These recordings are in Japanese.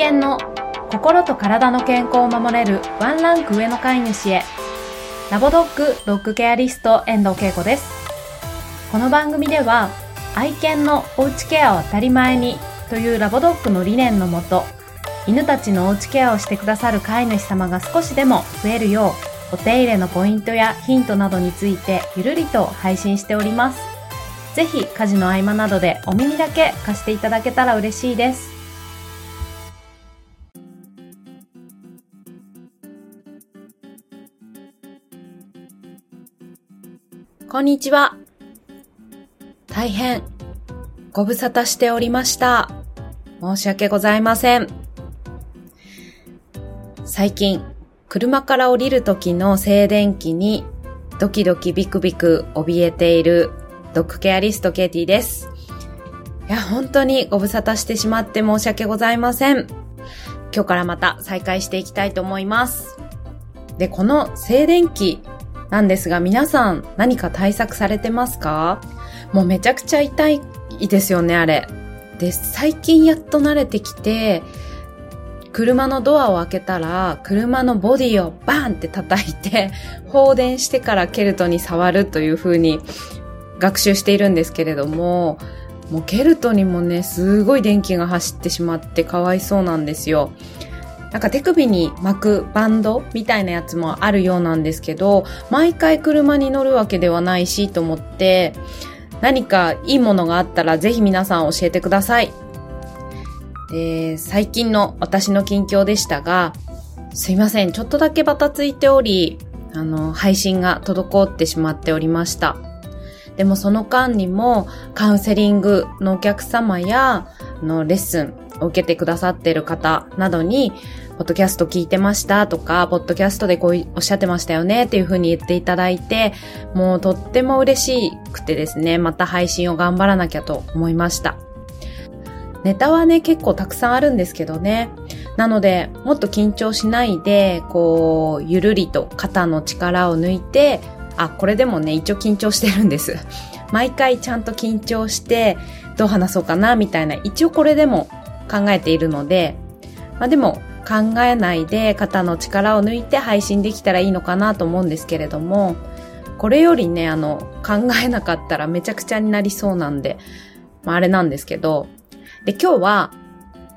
犬の心と体の健康を守れるワンランク上の飼い主へ。ラボドッグドッグケアリスト遠藤恵子です。この番組では愛犬のおうちケアを当たり前にというラボドッグの理念のもと犬たちのおうちケアをしてくださる飼い主様が少しでも増えるようお手入れのポイントやヒントなどについてゆるりと配信しております。ぜひ家事の合間などでお耳だけ貸していただけたら嬉しいです。こんにちは。大変、ご無沙汰しておりました。申し訳ございません。最近、車から降りる時の静電気にドキドキビクビク怯えているドッグケアリストケイティです。いや、本当にご無沙汰してしまって申し訳ございません。今日からまた再開していきたいと思います。で、この静電気なんですが、皆さん何か対策されてますか？もうめちゃくちゃ痛いですよね、あれ。で、最近やっと慣れてきて、車のドアを開けたら、車のボディをバーンって叩いて、放電してからケルトに触るという風に学習しているんですけれども、もうケルトにもね、すごい電気が走ってしまってかわいそうなんですよ。なんか手首に巻くバンドみたいなやつもあるようなんですけど、毎回車に乗るわけではないしと思って、何かいいものがあったらぜひ皆さん教えてください。で、最近の私の近況でしたが、すいません、ちょっとだけバタついており、あの、配信が滞ってしまっておりました。でもその間にもカウンセリングのお客様やのレッスンを受けてくださっている方などに、ポッドキャスト聞いてましたとか、ポッドキャストでこうおっしゃってましたよねっていう風に言っていただいて、もうとっても嬉しくてですね、また配信を頑張らなきゃと思いました。ネタはね、結構たくさんあるんですけどね。なので、もっと緊張しないで、こう、ゆるりと肩の力を抜いて、あ、これでもね、一応緊張してるんです。毎回ちゃんと緊張して、どう話そうかな、みたいな、一応これでも考えているので、まあでも、考えないで肩の力を抜いて配信できたらいいのかなと思うんですけれども、これよりね、あの、考えなかったらめちゃくちゃになりそうなんで、まああれなんですけど、で、今日は、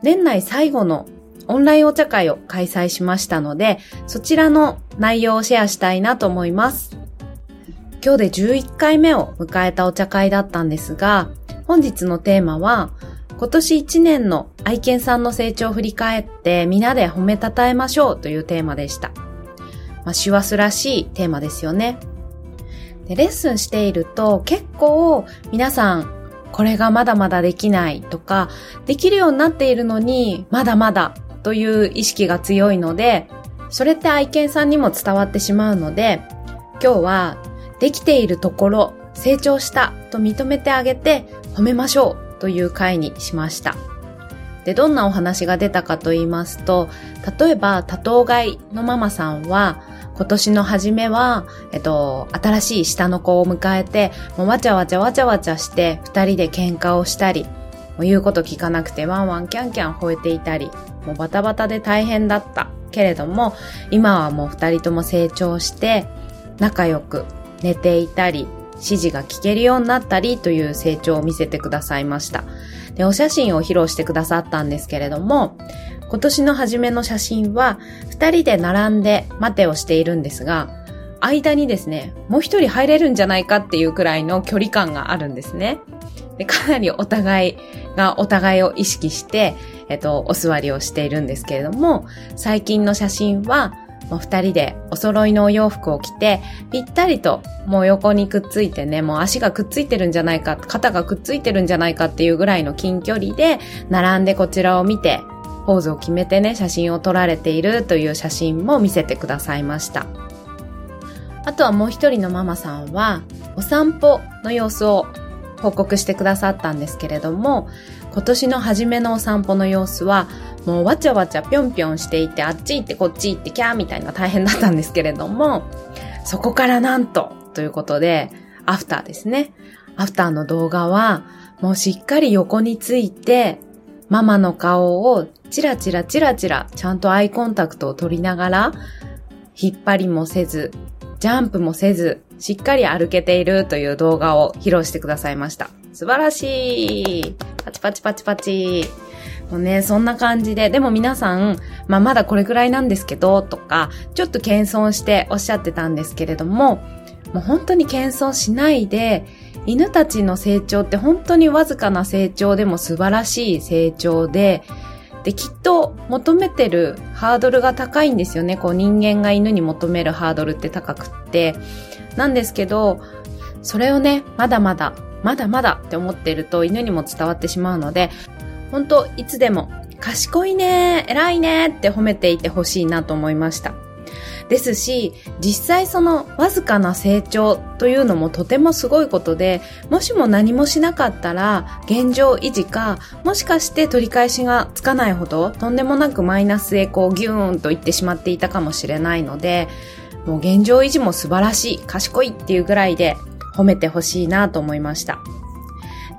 年内最後のオンラインお茶会を開催しましたので、そちらの内容をシェアしたいなと思います。今日で11回目を迎えたお茶会だったんですが、本日のテーマは、今年1年の愛犬さんの成長を振り返って皆で褒めたたえましょうというテーマでした。まあ、師走らしいテーマですよね。で、レッスンしていると結構皆さんこれがまだまだできないとか、できるようになっているのにまだまだという意識が強いので、それって愛犬さんにも伝わってしまうので、今日はできているところ、成長したと認めてあげて褒めましょうという回にしました。で、どんなお話が出たかと言いますと、例えば多頭飼いのママさんは、今年の初めは、えっと、新しい下の子を迎えて、もうわちゃわちゃわちゃわちゃして、二人で喧嘩をしたり、もう言うこと聞かなくてワンワンキャンキャン吠えていたり、もうバタバタで大変だったけれども、今はもう二人とも成長して、仲良く寝ていたり、指示が聞けるようになったりという成長を見せてくださいました。で、お写真を披露してくださったんですけれども、今年の初めの写真は、二人で並んで待てをしているんですが、間にですね、もう一人入れるんじゃないかっていうくらいの距離感があるんですね。でかなりお互いがお互いを意識して、えっと、お座りをしているんですけれども、最近の写真は、もう二人でお揃いのお洋服を着て、ぴったりともう横にくっついてね、もう足がくっついてるんじゃないか、肩がくっついてるんじゃないかっていうぐらいの近距離で、並んでこちらを見て、ポーズを決めてね、写真を撮られているという写真も見せてくださいました。あとはもう一人のママさんは、お散歩の様子を報告してくださったんですけれども、今年の初めのお散歩の様子は、もうわちゃわちゃぴょんぴょんしていて、あっち行ってこっち行ってキャーみたいな大変だったんですけれども、そこからなんと、ということで、アフターですね。アフターの動画は、もうしっかり横について、ママの顔をチラチラチラチラちゃんとアイコンタクトを取りながら、引っ張りもせず、ジャンプもせず、しっかり歩けているという動画を披露してくださいました。素晴らしいパチパチパチパチもうね、そんな感じで、でも皆さん、まあまだこれくらいなんですけど、とか、ちょっと謙遜しておっしゃってたんですけれども、もう本当に謙遜しないで、犬たちの成長って本当にわずかな成長でも素晴らしい成長で、で、きっと求めてるハードルが高いんですよね。こう人間が犬に求めるハードルって高くって。なんですけど、それをね、まだまだ、まだまだって思っていると犬にも伝わってしまうので、本当いつでも、賢いね、偉いねって褒めていてほしいなと思いました。ですし、実際そのわずかな成長というのもとてもすごいことで、もしも何もしなかったら現状維持か、もしかして取り返しがつかないほどとんでもなくマイナスへこうギューンと言ってしまっていたかもしれないので、もう現状維持も素晴らしい、賢いっていうぐらいで褒めてほしいなと思いました。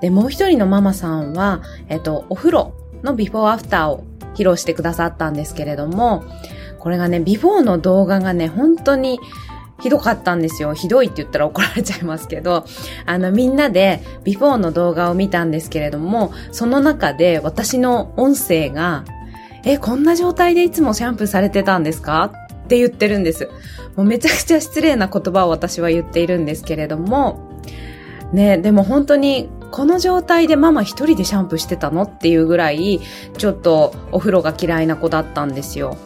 で、もう一人のママさんは、えっと、お風呂のビフォーアフターを披露してくださったんですけれども、これがね、ビフォーの動画がね、本当にひどかったんですよ。ひどいって言ったら怒られちゃいますけど、あの、みんなでビフォーの動画を見たんですけれども、その中で私の音声が、え、こんな状態でいつもシャンプーされてたんですか？って言ってるんです。もうめちゃくちゃ失礼な言葉を私は言っているんですけれども、ね、でも本当にこの状態でママ一人でシャンプーしてたのっていうぐらい、ちょっとお風呂が嫌いな子だったんですよ。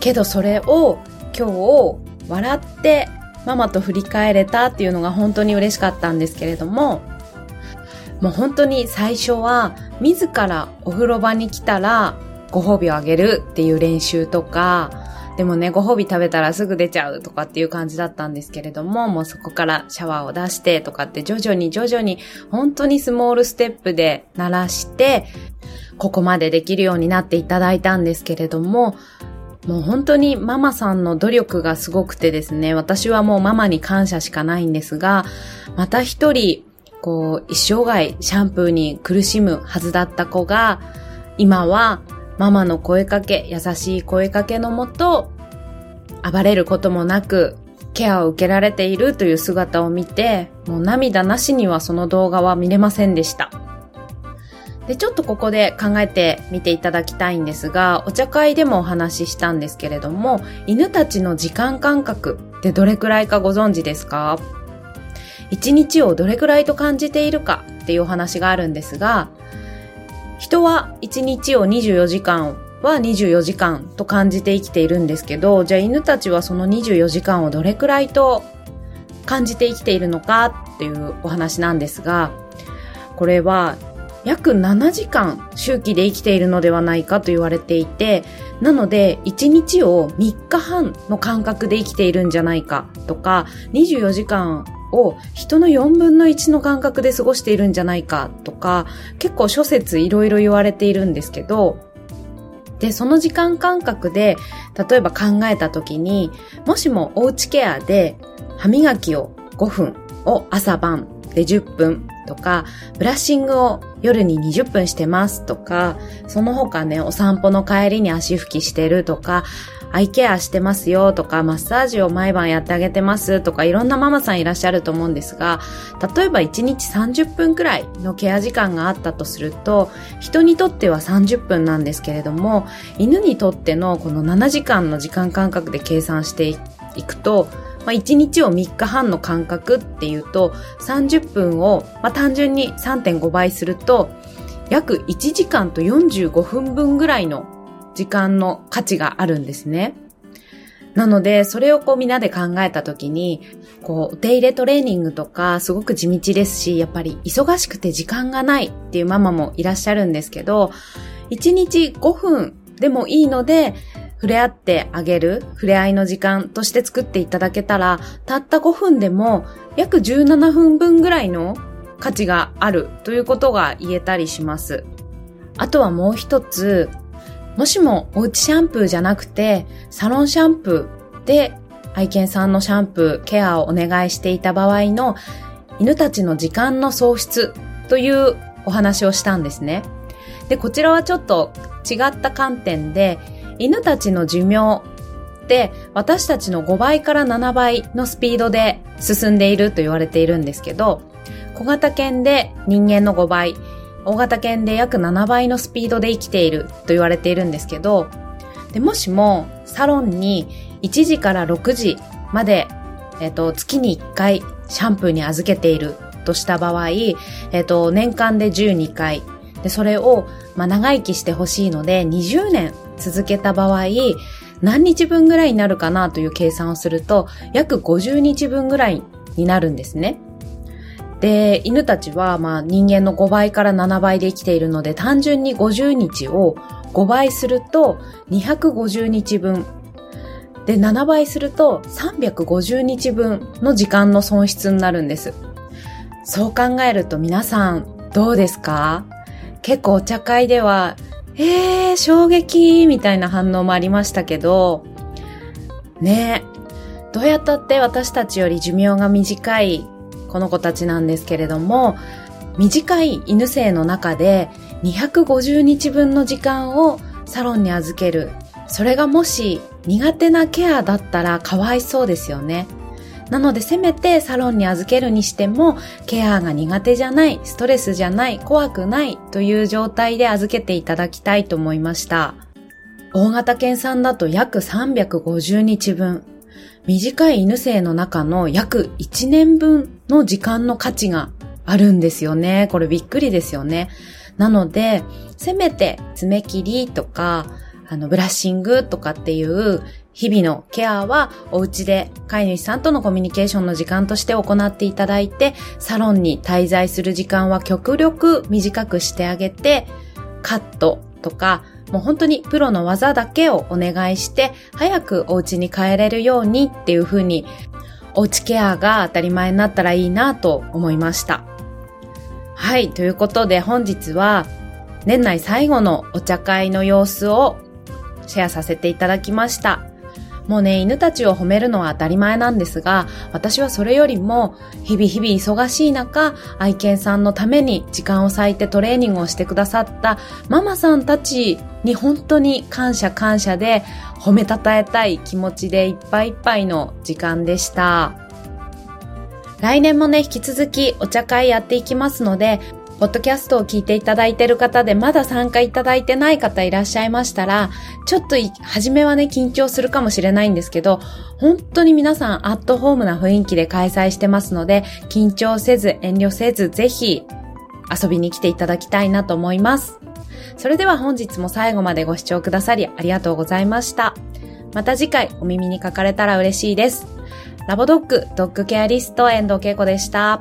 けどそれを今日笑ってママと振り返れたっていうのが本当に嬉しかったんですけれども、もう本当に最初は自らお風呂場に来たらご褒美をあげるっていう練習とか、でもね、ご褒美食べたらすぐ出ちゃうとかっていう感じだったんですけれども、もうそこからシャワーを出してとかって徐々に徐々に本当にスモールステップで鳴らして、ここまでできるようになっていただいたんですけれども、もう本当にママさんの努力がすごくてですね、私はもうママに感謝しかないんですが、また一人、こう、一生涯シャンプーに苦しむはずだった子が、今はママの声かけ、優しい声かけのもと、暴れることもなく、ケアを受けられているという姿を見て、もう涙なしにはその動画は見れませんでした。で、ちょっとここで考えてみていただきたいんですが、お茶会でもお話ししたんですけれども、犬たちの時間感覚ってどれくらいかご存知ですか？一日をどれくらいと感じているかっていうお話があるんですが、人は一日を24時間は24時間と感じて生きているんですけど、じゃあ犬たちはその24時間をどれくらいと感じて生きているのかっていうお話なんですが、これは約7時間周期で生きているのではないかと言われていて、なので1日を3日半の間隔で生きているんじゃないかとか、24時間を人の4分の1の間隔で過ごしているんじゃないかとか、結構諸説いろいろ言われているんですけど、で、その時間感覚で、例えば考えた時に、もしもおうちケアで歯磨きを5分を朝晩で10分とか、ブラッシングを夜に20分してますとか、その他ね、お散歩の帰りに足拭きしてるとか、アイケアしてますよとか、マッサージを毎晩やってあげてますとか、いろんなママさんいらっしゃると思うんですが、例えば1日30分くらいのケア時間があったとすると、人にとっては30分なんですけれども、犬にとってのこの7時間の時間感覚で計算していくと、まあ、1日を3日半の間隔っていうと、30分を、まあ、単純に3.5倍すると、約1時間と45分分ぐらいの時間の価値があるんですね。なので、それをこうみんなで考えたときに、こう、お手入れトレーニングとかすごく地道ですし、やっぱり忙しくて時間がないっていうママもいらっしゃるんですけど、1日5分でもいいので、触れ合ってあげる、触れ合いの時間として作っていただけたら、たった5分でも約17分分ぐらいの価値があるということが言えたりします。あとはもう一つ、もしもおうちシャンプーじゃなくて、サロンシャンプーで愛犬さんのシャンプー、ケアをお願いしていた場合の犬たちの時間の喪失というお話をしたんですね。で、こちらはちょっと違った観点で、犬たちの寿命って私たちの5倍から7倍のスピードで進んでいると言われているんですけど、小型犬で人間の5倍、大型犬で約7倍のスピードで生きていると言われているんですけど、でもしもサロンに1時から6時まで、えっ、と、月に1回シャンプーに預けているとした場合、えっ、と、年間で12回。で、それを、まあ、長生きしてほしいので、20年続けた場合、何日分ぐらいになるかなという計算をすると、約50日分ぐらいになるんですね。で、犬たちは、まあ、人間の5倍から7倍で生きているので、単純に50日を5倍すると250日分。で、7倍すると350日分の時間の損失になるんです。そう考えると皆さんどうですか？結構お茶会では、えー、衝撃みたいな反応もありましたけど、ねどうやったって私たちより寿命が短いこの子たちなんですけれども、短い犬生の中で250日分の時間をサロンに預ける。それがもし苦手なケアだったらかわいそうですよね。なのでせめてサロンに預けるにしてもケアが苦手じゃない、ストレスじゃない、怖くないという状態で預けていただきたいと思いました。大型犬さんだと約350日分。短い犬生の中の約1年分の時間の価値があるんですよね。これびっくりですよね。なので、せめて爪切りとか、あの、ブラッシングとかっていう日々のケアはお家で飼い主さんとのコミュニケーションの時間として行っていただいて、サロンに滞在する時間は極力短くしてあげて、カットとか、もう本当にプロの技だけをお願いして、早くお家に帰れるようにっていう風に、おうちケアが当たり前になったらいいなと思いました。はい、ということで本日は年内最後のお茶会の様子をシェアさせていただきました。もうね、犬たちを褒めるのは当たり前なんですが、私はそれよりも、日々日々忙しい中、愛犬さんのために時間を割いてトレーニングをしてくださったママさんたちに本当に感謝感謝で褒めたたえたい気持ちでいっぱいいっぱいの時間でした。来年もね、引き続きお茶会やっていきますので、ポッドキャストを聞いていただいている方でまだ参加いただいてない方いらっしゃいましたら、ちょっと初めはね、緊張するかもしれないんですけど、本当に皆さんアットホームな雰囲気で開催してますので、緊張せず、遠慮せず、ぜひ遊びに来ていただきたいなと思います。それでは本日も最後までご視聴くださりありがとうございました。また次回お耳にかかれたら嬉しいです。ラボドッグ、ドッグケアリスト、遠藤恵子でした。